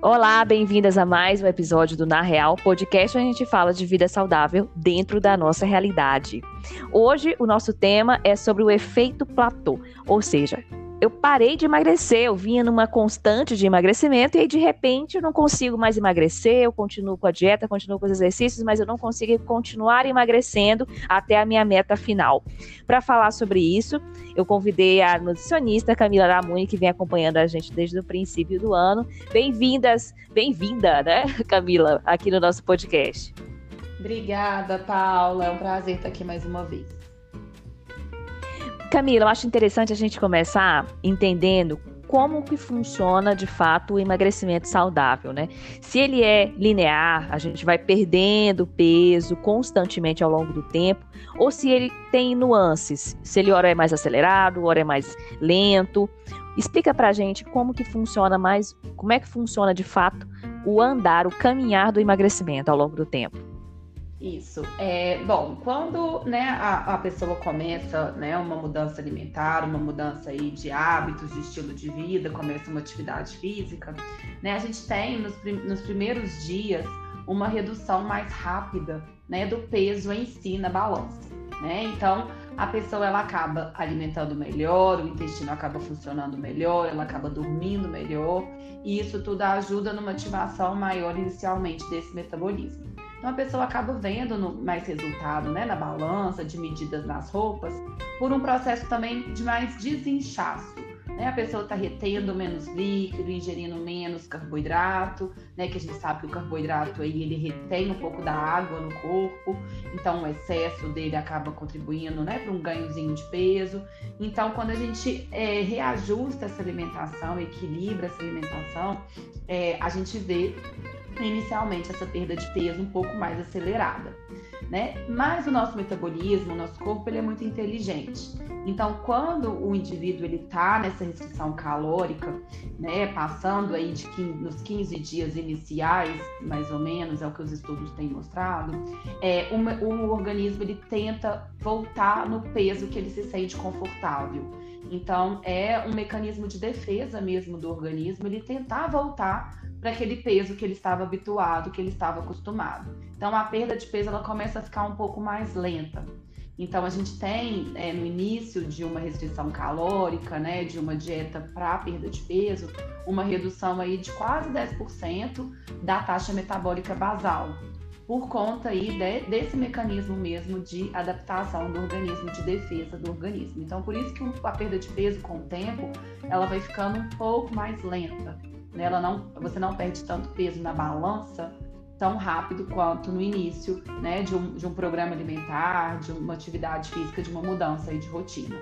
Olá, bem-vindas a mais um episódio do Na Real, podcast onde a gente fala de vida saudável dentro da nossa realidade. Hoje o nosso tema é sobre o efeito platô, ou seja, eu parei de emagrecer, eu vinha numa constante de emagrecimento e aí de repente eu não consigo mais emagrecer, eu continuo com a dieta, continuo com os exercícios, mas eu não consigo continuar emagrecendo até a minha meta final. Para falar sobre isso, eu convidei a nutricionista Camila Ramuni, que vem acompanhando a gente desde o princípio do ano. Bem-vindas, bem-vinda, né, Camila, aqui no nosso podcast. Obrigada, Paula. É um prazer estar aqui mais uma vez. Camila, eu acho interessante a gente começar entendendo como que funciona de fato o emagrecimento saudável, né? Se ele é linear, a gente vai perdendo peso constantemente ao longo do tempo, ou se ele tem nuances, se ele ora é mais acelerado, ora é mais lento. Explica pra gente como que funciona mais, como é que funciona de fato o andar, o caminhar do emagrecimento ao longo do tempo. Isso. É, bom, quando né, a, a, pessoa começa né, uma mudança alimentar, uma mudança aí de hábitos, de estilo de vida, começa uma atividade física, né, a gente tem nos, nos primeiros dias uma redução mais rápida né, do peso em si na balança. Né? Então, a pessoa ela acaba alimentando melhor, o intestino acaba funcionando melhor, ela acaba dormindo melhor, e isso tudo ajuda numa ativação maior inicialmente desse metabolismo. Então a pessoa acaba vendo no, mais resultado né, na balança, de medidas nas roupas, por um processo também de mais desinchaço. Né? A pessoa está retendo menos líquido, ingerindo menos carboidrato, né? Que a gente sabe que o carboidrato aí ele retém um pouco da água no corpo, então o excesso dele acaba contribuindo né, para um ganhozinho de peso. Então, quando a gente é, reajusta essa alimentação, equilibra essa alimentação, é, a gente vê inicialmente essa perda de peso um pouco mais acelerada, né? Mas o nosso metabolismo, o nosso corpo, ele é muito inteligente. Então, quando o indivíduo ele tá nessa restrição calórica, né, passando aí de 15, nos 15 dias iniciais, mais ou menos, é o que os estudos têm mostrado, é, o, o organismo ele tenta voltar no peso que ele se sente confortável. Então, é um mecanismo de defesa mesmo do organismo, ele tentar voltar para aquele peso que ele estava habituado, que ele estava acostumado. Então a perda de peso ela começa a ficar um pouco mais lenta. Então a gente tem é, no início de uma restrição calórica, né, de uma dieta para perda de peso, uma redução aí de quase 10% da taxa metabólica basal, por conta aí de, desse mecanismo mesmo de adaptação do organismo, de defesa do organismo. Então por isso que a perda de peso com o tempo, ela vai ficando um pouco mais lenta. Né? Ela não, você não perde tanto peso na balança tão rápido quanto no início né, de, um, de um programa alimentar, de uma atividade física, de uma mudança aí de rotina.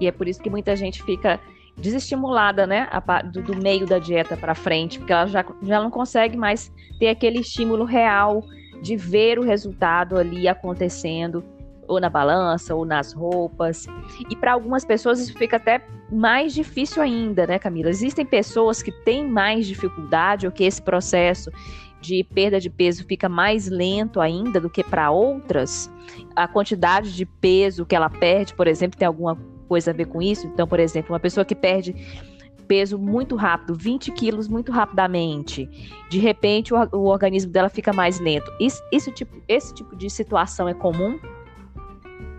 E é por isso que muita gente fica desestimulada, né, do, do meio da dieta para frente, porque ela já, já não consegue mais ter aquele estímulo real de ver o resultado ali acontecendo ou na balança, ou nas roupas. E para algumas pessoas isso fica até mais difícil ainda, né, Camila? Existem pessoas que têm mais dificuldade ou que esse processo de perda de peso fica mais lento ainda do que para outras. A quantidade de peso que ela perde, por exemplo, tem alguma coisa a ver com isso? Então, por exemplo, uma pessoa que perde peso muito rápido, 20 quilos muito rapidamente, de repente o, o organismo dela fica mais lento. Isso, isso tipo, esse tipo de situação é comum?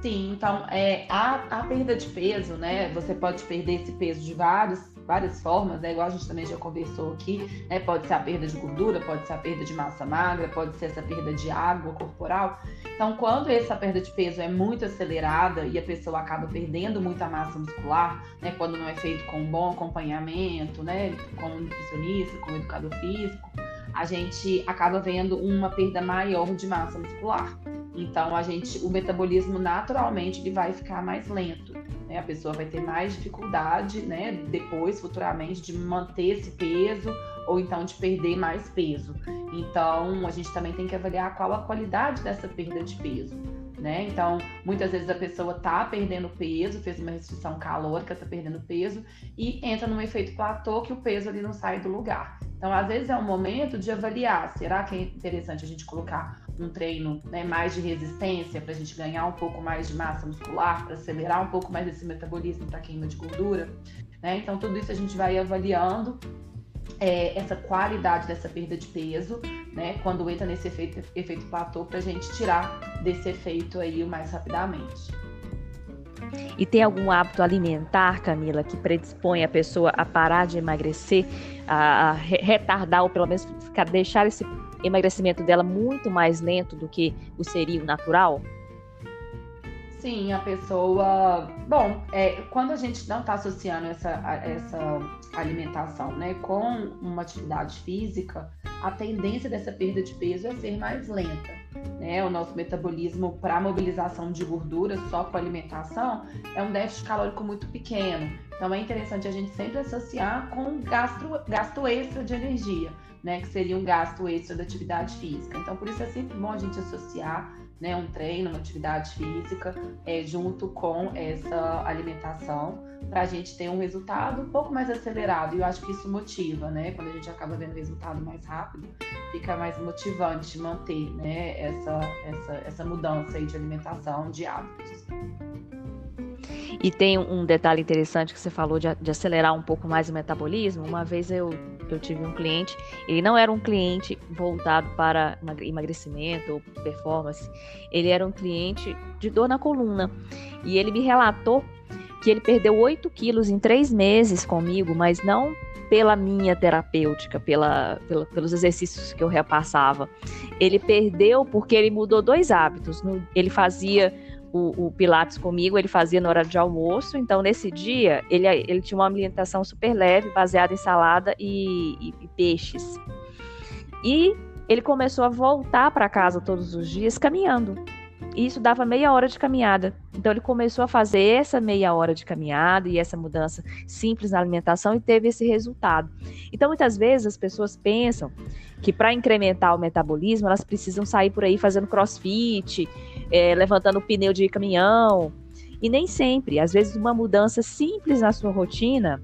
Sim, então é, a, a perda de peso, né? Você pode perder esse peso de vários, várias formas, né? Igual a gente também já conversou aqui, né? Pode ser a perda de gordura, pode ser a perda de massa magra, pode ser essa perda de água corporal. Então, quando essa perda de peso é muito acelerada e a pessoa acaba perdendo muita massa muscular, né? Quando não é feito com um bom acompanhamento, né? Com um nutricionista, com um educador físico, a gente acaba vendo uma perda maior de massa muscular. Então a gente, o metabolismo naturalmente ele vai ficar mais lento, né? A pessoa vai ter mais dificuldade, né? Depois, futuramente, de manter esse peso ou então de perder mais peso. Então a gente também tem que avaliar qual a qualidade dessa perda de peso. Né? Então, muitas vezes a pessoa tá perdendo peso, fez uma restrição calórica, tá perdendo peso e entra num efeito platô que o peso ali não sai do lugar. Então, às vezes é um momento de avaliar, será que é interessante a gente colocar um treino né, mais de resistência para a gente ganhar um pouco mais de massa muscular, para acelerar um pouco mais esse metabolismo para queima de gordura. Né? Então, tudo isso a gente vai avaliando é, essa qualidade dessa perda de peso, né? Quando entra nesse efeito, efeito platô, para a gente tirar desse efeito aí o mais rapidamente. E tem algum hábito alimentar, Camila, que predispõe a pessoa a parar de emagrecer, a, retardar ou pelo menos ficar, deixar esse emagrecimento dela muito mais lento do que o seria o natural? Sim, a pessoa. Bom, é, quando a gente não está associando essa, essa alimentação né, com uma atividade física, a tendência dessa perda de peso é ser mais lenta. Né? O nosso metabolismo para mobilização de gordura só com alimentação é um déficit calórico muito pequeno. Então é interessante a gente sempre associar com gasto, gasto extra de energia, né? Que seria um gasto extra da atividade física. Então, por isso é sempre bom a gente associar né, um treino, uma atividade física, é, junto com essa alimentação, para a gente ter um resultado um pouco mais acelerado. E eu acho que isso motiva, né? Quando a gente acaba vendo resultado mais rápido, fica mais motivante manter né, essa, essa, essa mudança de alimentação, de hábitos. E tem um detalhe interessante que você falou de, de acelerar um pouco mais o metabolismo. Uma vez eu eu tive um cliente, ele não era um cliente voltado para emagrecimento ou performance, ele era um cliente de dor na coluna. E ele me relatou que ele perdeu 8 quilos em três meses comigo, mas não pela minha terapêutica, pela, pela, pelos exercícios que eu repassava. Ele perdeu porque ele mudou dois hábitos. Ele fazia o, o, Pilates comigo, ele fazia na hora de almoço. Então, nesse dia, ele, ele tinha uma alimentação super leve, baseada em salada e, e, e peixes. E ele começou a voltar para casa todos os dias caminhando. E isso dava meia hora de caminhada. Então ele começou a fazer essa meia hora de caminhada e essa mudança simples na alimentação e teve esse resultado. Então muitas vezes as pessoas pensam que para incrementar o metabolismo elas precisam sair por aí fazendo crossfit, é, levantando pneu de caminhão. E nem sempre. Às vezes uma mudança simples na sua rotina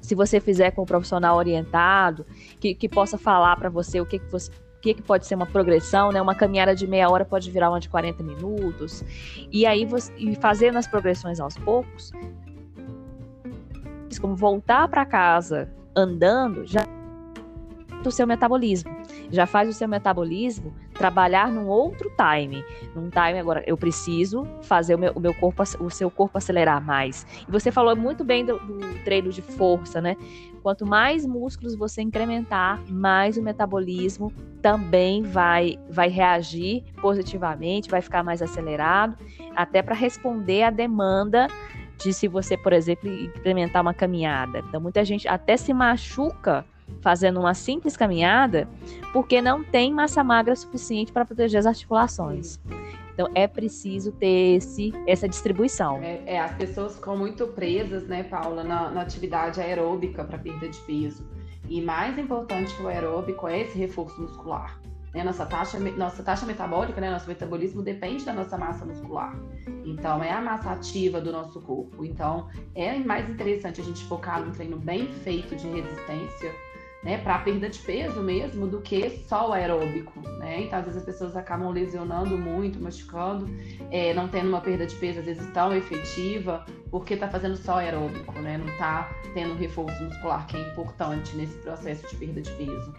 se você fizer com um profissional orientado, que, que possa falar para você o que, que você que, que pode ser uma progressão, né? Uma caminhada de meia hora pode virar uma de 40 minutos. E aí, você, e fazendo as progressões aos poucos, como voltar para casa andando, já o seu metabolismo. Já faz o seu metabolismo trabalhar num outro time. Num time agora, eu preciso fazer o meu, o meu corpo, o seu corpo acelerar mais. E você falou muito bem do, do treino de força, né? Quanto mais músculos você incrementar, mais o metabolismo também vai, vai reagir positivamente, vai ficar mais acelerado, até para responder à demanda de se você, por exemplo, implementar uma caminhada. Então, muita gente até se machuca fazendo uma simples caminhada porque não tem massa magra suficiente para proteger as articulações. Então é preciso ter esse, essa distribuição. É, é as pessoas ficam muito presas, né, Paula, na, na atividade aeróbica para perda de peso. E mais importante que o aeróbico é esse reforço muscular. Né? Nossa, taxa, nossa taxa metabólica, né? nosso metabolismo depende da nossa massa muscular. Então, é a massa ativa do nosso corpo. Então, é mais interessante a gente focar num treino bem feito de resistência né, para perda de peso mesmo, do que só o aeróbico, né? Então, às vezes as pessoas acabam lesionando muito, machucando, é, não tendo uma perda de peso, às vezes tão efetiva, porque está fazendo só aeróbico, né? Não está tendo um reforço muscular que é importante nesse processo de perda de peso.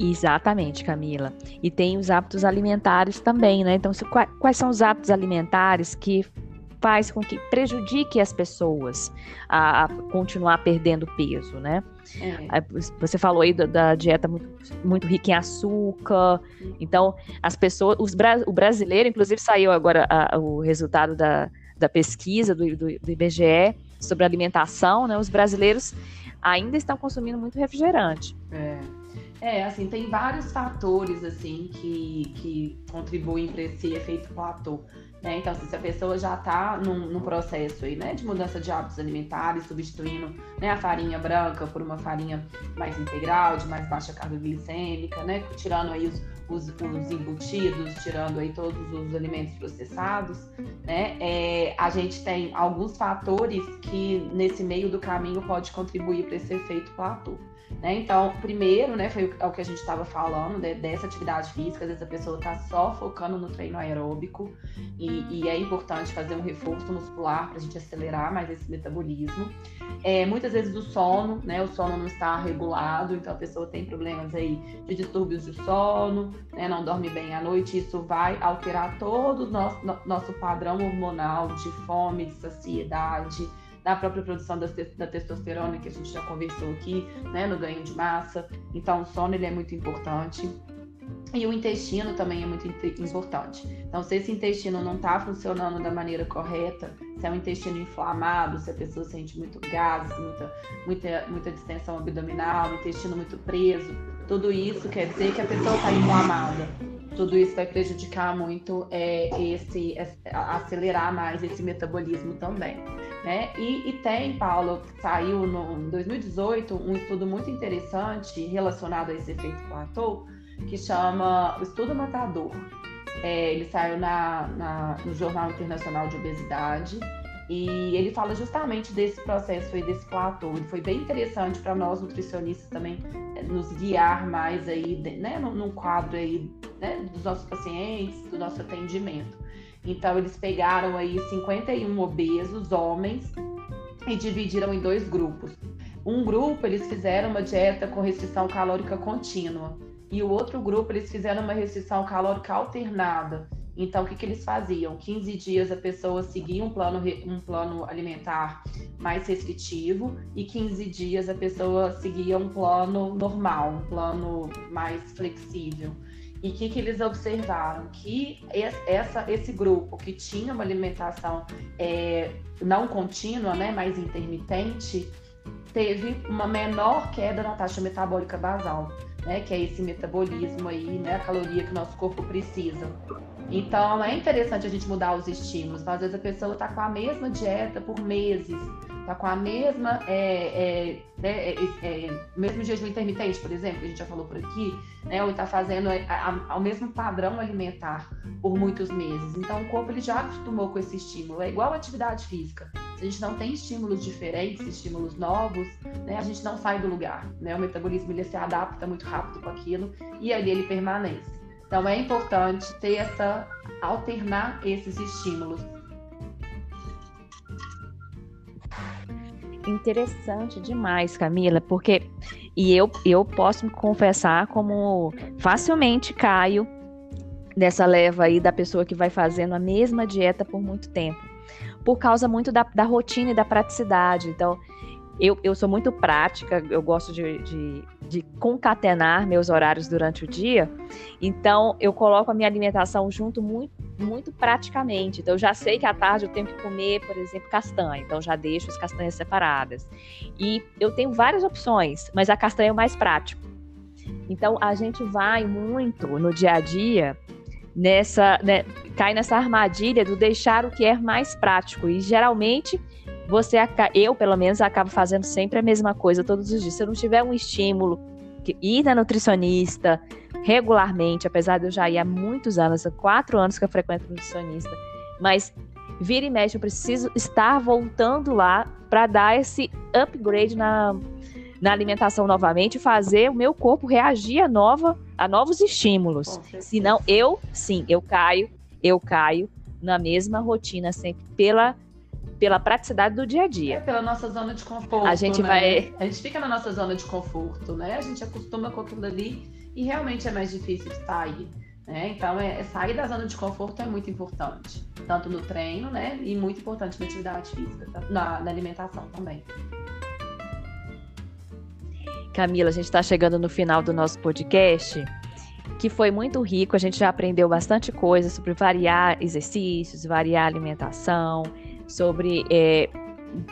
Exatamente, Camila. E tem os hábitos alimentares também, né? Então, quais são os hábitos alimentares que faz com que prejudique as pessoas a, a continuar perdendo peso, né? É. Você falou aí da, da, dieta muito, muito rica em açúcar. Então, as pessoas, os, o brasileiro, inclusive saiu agora a, o resultado da, da pesquisa do, do, do IBGE sobre alimentação, né? Os brasileiros ainda estão consumindo muito refrigerante. É. É, assim, tem vários fatores, assim, que, que contribuem para esse efeito platô. Né? Então, assim, se a pessoa já está num, num, processo aí, né, de mudança de hábitos alimentares, substituindo né, a farinha branca por uma farinha mais integral, de mais baixa carga glicêmica, né, tirando aí os, os, os embutidos, tirando aí todos os alimentos processados, né? É, a gente tem alguns fatores que nesse meio do caminho pode contribuir para esse efeito platô. Né? Então, primeiro, né, foi o, que a gente estava falando, né, dessa atividade física, às vezes a pessoa está só focando no treino aeróbico e, e, é importante fazer um reforço muscular para a gente acelerar mais esse metabolismo. É, muitas vezes o sono, né, o sono não está regulado, então a pessoa tem problemas aí de distúrbios de sono, né, não dorme bem à noite, isso vai alterar todo o nosso, nosso padrão hormonal de fome, de saciedade, da própria produção da, da, testosterona, que a gente já conversou aqui, né, no ganho de massa. Então, o sono ele é muito importante. E o intestino também é muito importante. Então, se esse intestino não está funcionando da maneira correta, se é um intestino inflamado, se a pessoa sente muito gases, muita, muita, muita distensão abdominal, intestino muito preso, tudo isso quer dizer que a pessoa está inflamada. Tudo isso vai prejudicar muito é, esse, acelerar mais esse metabolismo também. Né? E, e tem, Paulo, saiu no, em 2018 um estudo muito interessante relacionado a esse efeito platô, que chama o Estudo Matador. É, ele saiu na, na, no Jornal Internacional de Obesidade e ele fala justamente desse processo aí, desse platô. Ele foi bem interessante para nós nutricionistas também é, nos guiar mais aí, né, num quadro aí, né, dos nossos pacientes, do nosso atendimento. Então, eles pegaram aí 51 obesos, homens, e dividiram em dois grupos. Um grupo, eles fizeram uma dieta com restrição calórica contínua. E o outro grupo, eles fizeram uma restrição calórica alternada. Então, o que, que eles faziam? 15 dias a pessoa seguia um plano, um plano alimentar mais restritivo e 15 dias a pessoa seguia um plano normal, um plano mais flexível. E o que, que eles observaram? Que essa, esse grupo que tinha uma alimentação é, não contínua, né, mais intermitente, teve uma menor queda na taxa metabólica basal, né, que é esse metabolismo aí, né, a caloria que nosso corpo precisa. Então é interessante a gente mudar os estímulos. Então, às vezes a pessoa está com a mesma dieta por meses, tá com a mesma é, é, né, é, é, mesmo jejum intermitente, por exemplo, que a gente já falou por aqui, né, ou está fazendo o mesmo padrão alimentar por muitos meses. Então o corpo ele já acostumou com esse estímulo. É igual a atividade física. Se a gente não tem estímulos diferentes, estímulos novos, né, a gente não sai do lugar. Né? O metabolismo ele se adapta muito rápido com aquilo e ali ele permanece. Então é importante ter essa alternar esses estímulos interessante demais, Camila, porque e eu, eu posso me confessar como facilmente caio nessa leva aí da pessoa que vai fazendo a mesma dieta por muito tempo, por causa muito da, da rotina e da praticidade. Então, eu, eu sou muito prática, eu gosto de, de, de, concatenar meus horários durante o dia, então eu coloco a minha alimentação junto muito, muito praticamente. Então, eu já sei que à tarde eu tenho que comer, por exemplo, castanha, então já deixo as castanhas separadas. E eu tenho várias opções, mas a castanha é o mais prático. Então, a gente vai muito no dia a dia nessa, né, cai nessa armadilha do deixar o que é mais prático. E geralmente você eu pelo menos acabo fazendo sempre a mesma coisa todos os dias. Se eu não tiver um estímulo, ir na nutricionista regularmente, apesar de eu já ir há muitos anos, há quatro anos que eu frequento nutricionista, mas vira e mexe, eu preciso estar voltando lá para dar esse upgrade na, na alimentação novamente, fazer o meu corpo reagir a, nova, a novos estímulos. Senão, eu, sim, eu caio, eu caio na mesma rotina sempre pela pela praticidade do dia a dia. É pela nossa zona de conforto. A gente né? vai. A gente fica na nossa zona de conforto, né? A gente acostuma com aquilo ali e realmente é mais difícil sair. Né? Então, é, é, sair da zona de conforto é muito importante, tanto no treino, né? E muito importante na atividade física, na, na alimentação também. Camila, a gente está chegando no final do nosso podcast, que foi muito rico. A gente já aprendeu bastante coisa sobre variar exercícios, variar alimentação, sobre é,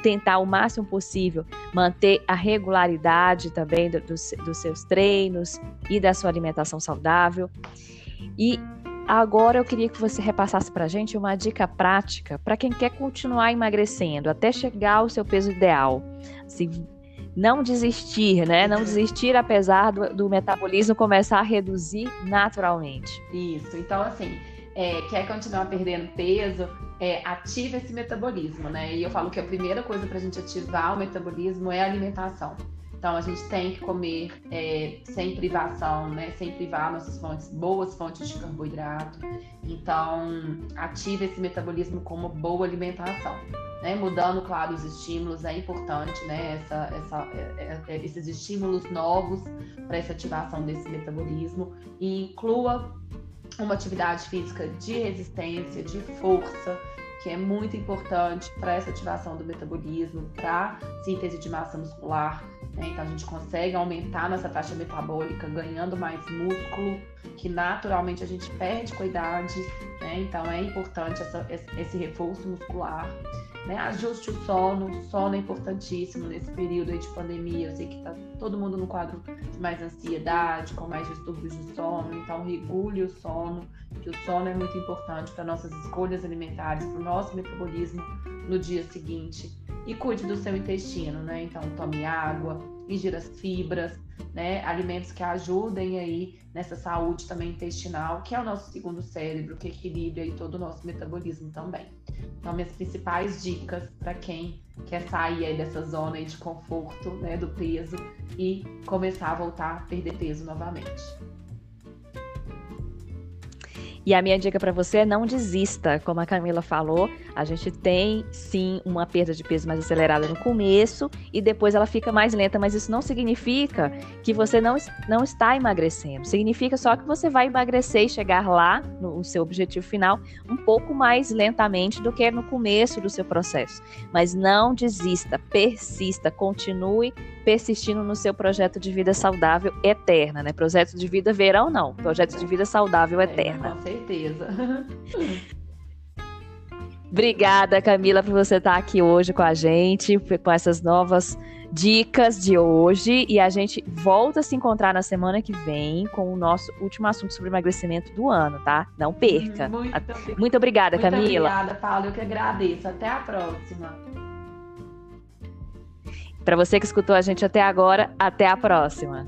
tentar o máximo possível manter a regularidade também do, dos, dos seus treinos e da sua alimentação saudável. E agora eu queria que você repassasse para a gente uma dica prática para quem quer continuar emagrecendo até chegar ao seu peso ideal. Se não desistir, né? Não desistir apesar do, do metabolismo começar a reduzir naturalmente. Isso. Então, assim, é, quer continuar perdendo peso, é, ativa esse metabolismo, né? E eu falo que a primeira coisa para a gente ativar o metabolismo é a alimentação. Então a gente tem que comer é, sem privação, né? Sem privar nossas fontes, boas fontes de carboidrato. Então ativa esse metabolismo com uma boa alimentação. Né? Mudando, claro, os estímulos é importante, né? Essa, essa, é, é, esses estímulos novos para essa ativação desse metabolismo e inclua uma atividade física de resistência, de força, que é muito importante para essa ativação do metabolismo, para síntese de massa muscular. Né? Então a gente consegue aumentar nossa taxa metabólica ganhando mais músculo, que naturalmente a gente perde com a idade. Né? Então é importante essa, esse reforço muscular. Né? Ajuste o sono, o sono é importantíssimo nesse período de pandemia. Eu sei que está todo mundo no quadro de mais ansiedade, com mais distúrbios de sono, então regule o sono, que o sono é muito importante para nossas escolhas alimentares, para o nosso metabolismo no dia seguinte. E cuide do seu intestino, né? Então tome água, ingira as fibras, né? Alimentos que ajudem aí nessa saúde também intestinal, que é o nosso segundo cérebro, que equilibra aí todo o nosso metabolismo também. Então, minhas principais dicas para quem quer sair aí dessa zona de conforto, né, do peso e começar a voltar a perder peso novamente. E a minha dica para você é não desista. Como a Camila falou, a gente tem sim uma perda de peso mais acelerada no começo e depois ela fica mais lenta, mas isso não significa que você não, não está emagrecendo. Significa só que você vai emagrecer e chegar lá, no seu objetivo final, um pouco mais lentamente do que no começo do seu processo. Mas não desista, persista, continue persistindo no seu projeto de vida saudável eterna, né? Projeto de vida verão não, projeto de vida saudável eterna. É, com certeza. Obrigada, Camila, por você estar aqui hoje com a gente, com essas novas dicas de hoje. E a gente volta a se encontrar na semana que vem com o nosso último assunto sobre emagrecimento do ano, tá? Não perca. Muito, Muito obrigada, Muito Camila. Obrigada, Paulo. Eu que agradeço. Até a próxima. Para você que escutou a gente até agora, até a próxima.